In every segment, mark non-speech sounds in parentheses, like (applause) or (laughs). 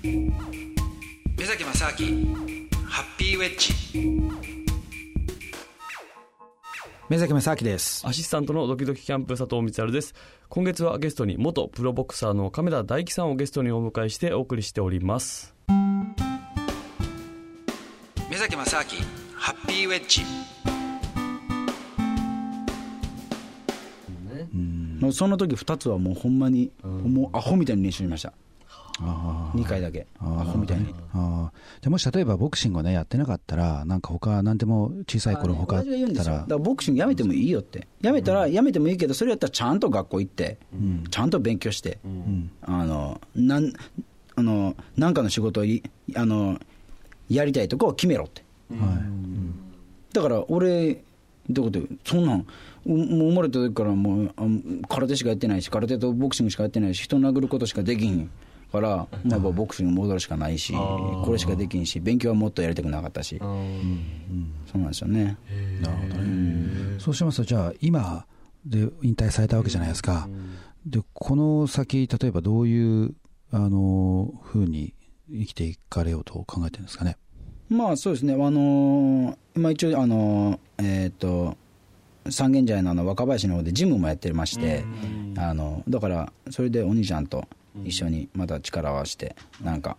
目崎正明ハッピーウェッジ。目崎正明です。アシスタントのドキドキキャンプ佐藤光晴です。今月はゲストに元プロボクサーの亀田大樹さんをゲストにお迎えしてお送りしております。目崎正明ハッピーウェッジ。もうその時2つはもうほんまに、もうアホみたいに練習しました2回だけ。アホみたいに。あじゃもし例えばボクシングをねやってなかったらなんか他なんでも小さい頃他だったら。だからボクシングやめてもいいよって。やめたらやめてもいいけどそれやったらちゃんと学校行って、うん、ちゃんと勉強して、うん、あのなんあのなんかの仕事をあのやりたいとこを決めろって、はい、だから俺どういうことそんなんもう生まれた時からもう空手しかやってないし空手とボクシングしかやってないし人殴ることしかできひんから、まあ、ボクシング戻るしかないし、これしかできんし、勉強はもっとやりたくなかったし、そうなんですよね。なるほどね。そうしますと、じゃあ、今で引退されたわけじゃないですか。で、この先、例えばどういうあのふうに生きていかれようと考えてるんですかね。まあそうですね、あの今一応、あのえっ、ー、と、三軒茶屋のあの若林の方でジムもやってまして、あのだからそれでお兄ちゃんと一緒にまた力を合わせてなんか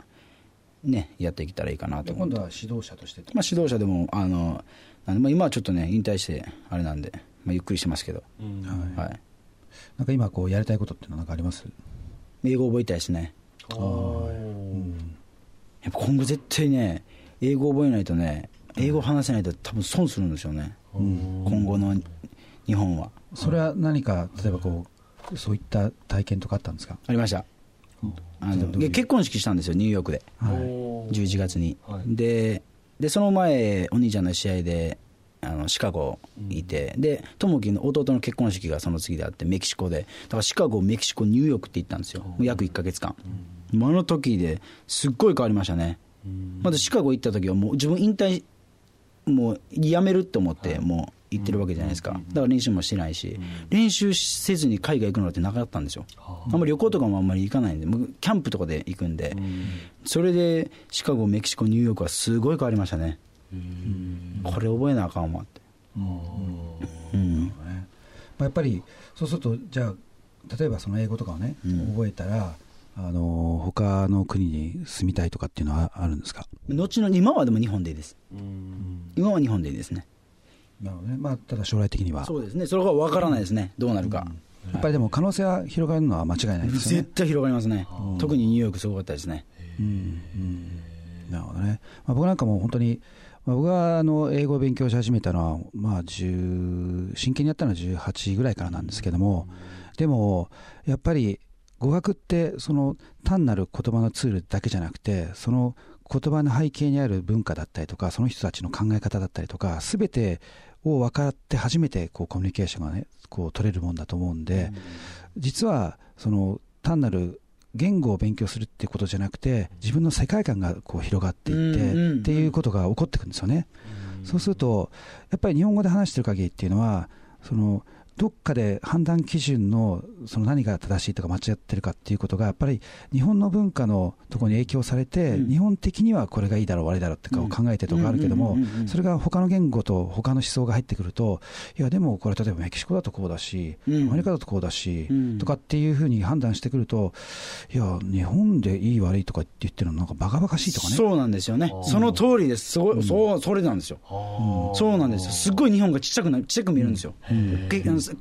ねやっていけたらいいかなと思って。今度は指導者としてまあ指導者でもあのまあ、今はちょっとね引退してあれなんで、まあ、ゆっくりしてますけど、はい、はい、なんか今こうやりたいことっていうのは何かあります？英語覚えたいですね。あ、うん、やっぱ今後絶対ね英語覚えないとね英語話せないと多分損するんですよね、うん、今後の日本は。それは何か例えばこうそういった体験とかあったんですか？ありましたあの結婚式したんですよニューヨークで、はい、11月に、はい、ででその前お兄ちゃんの試合であのシカゴいて、うん、で友樹の弟の結婚式がその次であってメキシコで。だからシカゴメキシコニューヨークって行ったんですよ、うん、約1か月間、うん、あの時ですっごい変わりましたね、まずシカゴ行った時はもう自分引退もうやめるって思って、もう行ってるわけじゃないですか、だから練習もしてないし、練習せずに海外行くのってなかったんですよ、あ。んまり旅行とかもあんまり行かないんで、キャンプとかで行くんで、それでシカゴ、メキシコ、ニューヨークはすごい変わりましたね、これ覚えなあかんわって。うん。やっぱりそうすると、じゃあ、例えばその英語とかをね、覚えたら、あの他の国に住みたいとかっていうのはあるんですか？後の今はでも日本でいいです、今は日本でいいですね。なるほどね。まあ、ただ将来的には。そうですね。それが分からないですね、どうなるか、やっぱりでも可能性は広がるのは間違いないですね。絶対広がりますね、特にニューヨークすごかったですね、うん、なるほどね、まあ、僕なんかも本当に、まあ、僕があの英語を勉強し始めたのは、まあ、真剣にやったのは18ぐらいからなんですけども、でもやっぱり語学ってその単なる言葉のツールだけじゃなくてその言葉の背景にある文化だったりとかその人たちの考え方だったりとか全てを分かって初めてこうコミュニケーションがねこう取れるもんだと思うんで、実はその単なる言語を勉強するってことじゃなくて自分の世界観がこう広がっていってっていうことが起こってくるんですよね。そうするとやっぱり日本語で話してる限りっていうのはそのどっかで判断基準のその何が正しいとか間違ってるかっていうことがやっぱり日本の文化のところに影響されて、うん、日本的にはこれがいいだろう悪いだろうってかを考えてるとかあるけどもそれが他の言語と他の思想が入ってくるといやでもこれ例えばメキシコだとこうだし、アメリカだとこうだし、とかっていうふうに判断してくるといや日本でいい悪いとかって言ってるのなんかバカバカしいとかね。そうなんですよね。その通りです。すごい、そうそれなんですよ、そうなんですよ。すごい日本がちっちゃくなちっちゃく見えるんですよ、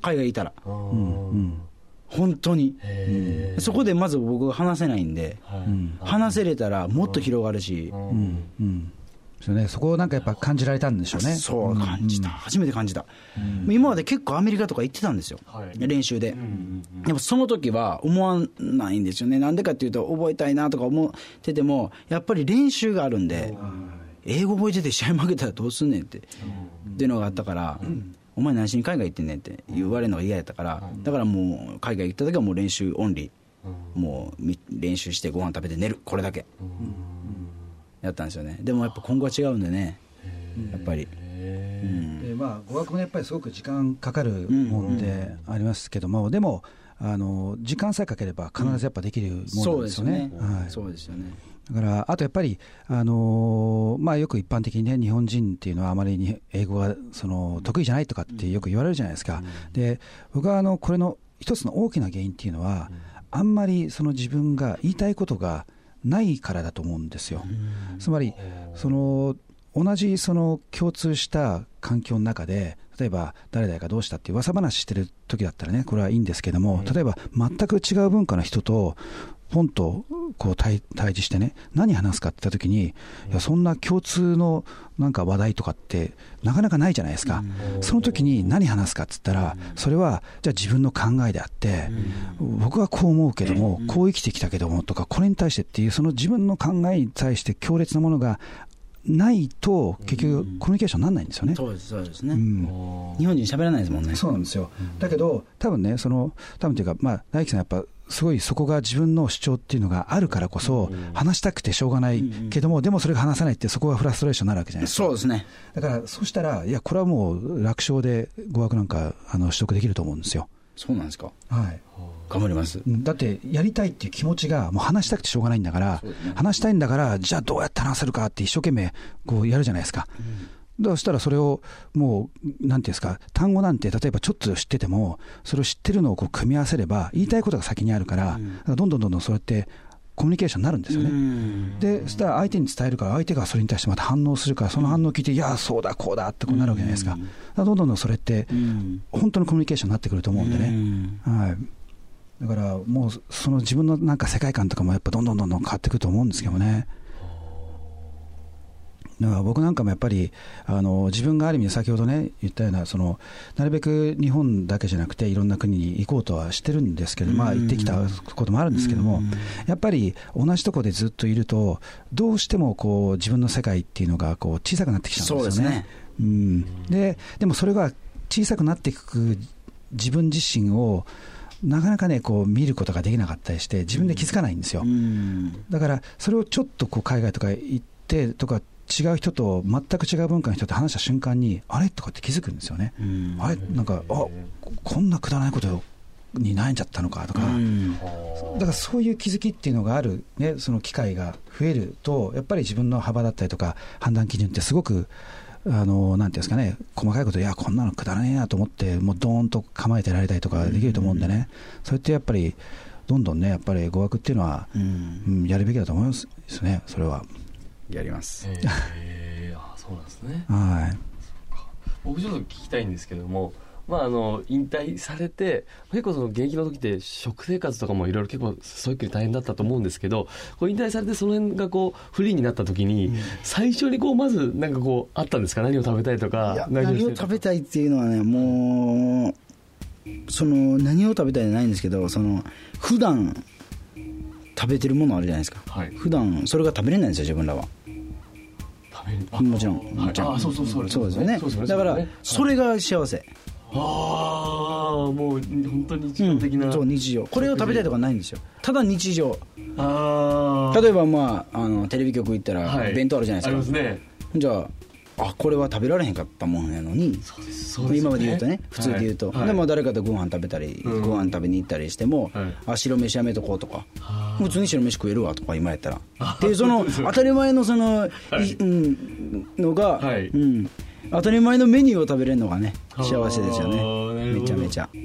海外いたら。うん本当に、そこでまず僕が話せないんで、話せれたらもっと広がるし、うん。そね、そこをなんかやっぱ感じられたんでしょうね。そう、感じた、初めて感じた、今まで結構アメリカとか行ってたんですよ、練習で。でもその時は思わないんですよね、なんでかっていうと、覚えたいなとか思ってても、やっぱり練習があるんで、英語覚えてて試合負けたらどうすんねんって、っていうのがあったから。お前何しに海外行ってんねんって言われるのが嫌やったから、だからもう海外行った時はもう練習オンリー、もう練習してご飯食べて寝る。これだけ、やったんですよね。でもやっぱ今後は違うんでね。やっぱり。でまあ、語学もやっぱりすごく時間かかるもんでありますけども、でもあの時間さえかければ必ずやっぱできるものですよね。そうですよね。だからあとやっぱり、あのーまあ、よく一般的にね、日本人っていうのはあまりに英語がその得意じゃないとかってよく言われるじゃないですか、で僕はあのこれの一つの大きな原因っていうのは、あんまりその自分が言いたいことがないからだと思うんですよ。つまりその同じその共通した環境の中で、例えば誰々がどうしたって噂話してる時だったらね、これはいいんですけども、例えば全く違う文化の人と、ポンとこう対対峙してね、何話すかって言った時に、いやそんな共通のなんか話題とかって、なかなかないじゃないですか、その時に何話すかって言ったら、それはじゃあ自分の考えであって、僕はこう思うけども、こう生きてきたけどもとか、これに対してっていう、その自分の考えに対して強烈なものがないと、結局、コミュニケーションにならないんですよね。そうですそうですね、うん。日本人喋らないですもんね。そうなんですよ、だけど、多分ね、その多分というか、まあ、大樹さん、やっぱすごいそこが自分の主張っていうのがあるからこそ、話したくてしょうがないけども、でもそれが話さないって、そこがフラストレーションになるわけじゃないですか。そうですね。だから、そうしたら、いや、これはもう楽勝で語学なんかあの取得できると思うんですよ。そうなんですか。はい、頑張りますうんだって、やりたいっていう気持ちが、もう話したくてしょうがないんだから、話したいんだから、じゃあどうやって話せるかって一生懸命こうやるじゃないですか。そしたらそれをもう、なんていうんですか、単語なんて、例えばちょっと知ってても、それを知ってるのをこう組み合わせれば、言いたいことが先にあるから、だからどんどんどんどんそうやってコミュニケーションになるんですよね。うんで、そしたら相手に伝えるから、相手がそれに対してまた反応するから、その反応を聞いて、いや、そうだ、こうだってこうなるわけじゃないですか。だからどんどんどんそれって、うん本当のコミュニケーションになってくると思うんでうね。んはい。だからもう、その自分のなんか世界観とかもやっぱどんどんどんどん変わってくると思うんですけどね。だから僕なんかもやっぱりあの自分がある意味で先ほどね言ったようなそのなるべく日本だけじゃなくていろんな国に行こうとはしてるんですけど、まあ行ってきたこともあるんですけども、やっぱり同じところでずっといるとどうしてもこう自分の世界っていうのがこう小さくなってきちゃうんですよね。ですねうん、ででもそれが小さくなっていく自分自身をなかなかねこう見ることができなかったりして自分で気づかないんですよ、うん。だからそれをちょっとこう海外とか行ってとか違う人と全く違う文化の人と話した瞬間にあれ？とかって気づくんですよね、うん。あれ？なんかあここんなくだらないことに悩んじゃったのかとか、うん。だからそういう気づきっていうのがある、ね、その機会が増えると、やっぱり自分の幅だったりとか、判断基準ってすごく、あのなんていうんですかね、細かいこと、いや、こんなのくだらねえなと思って、もうどーんと構えてられたりとかできると思うんでね、それってやっぱり、どんどんね、やっぱり語学っていうのは、うん。うん、やるべきだと思いますね、それは。やります。えー、あそうなんですね。はい。僕ちょっと聞きたいんですけども、まあ、あの引退されて結構その現役の時って食生活とかもいろいろ結構ストイックに大変だったと思うんですけどこう引退されてその辺がこうフリーになった時に、最初にこうまずなんかこうあったんですか？何を食べたいとか何何を食べたいっていうのはねもうその何を食べたいじゃないんですけどその普段食べてるものあるじゃないですか、はい。普段それが食べれないんですよ自分らは。もちろんはいもちろん。あそうそうそうそうですよね。だからそれが幸せ、ああもう本当に日常的な、そう日常。これを食べたいとかないんですよ。ただ日常。ああ例えばまああのテレビ局行ったらはい。弁当あるじゃないありでか、ますすね。じゃああこれは食べられへんかったもんやのに。そうです。そうですよ今まで言うとね普通で言うと、はい。でも誰かとご飯食べたり、うん。ご飯食べに行ったりしても、はい。あ白飯やめとこうとか。はあ普通に白飯食えるわとか今やったら。あ (laughs) っていうその当たり前のその、はいい。うん、のが、はい。うん、当たり前のメニューを食べれるのがね幸せですよね。めちゃめちゃ「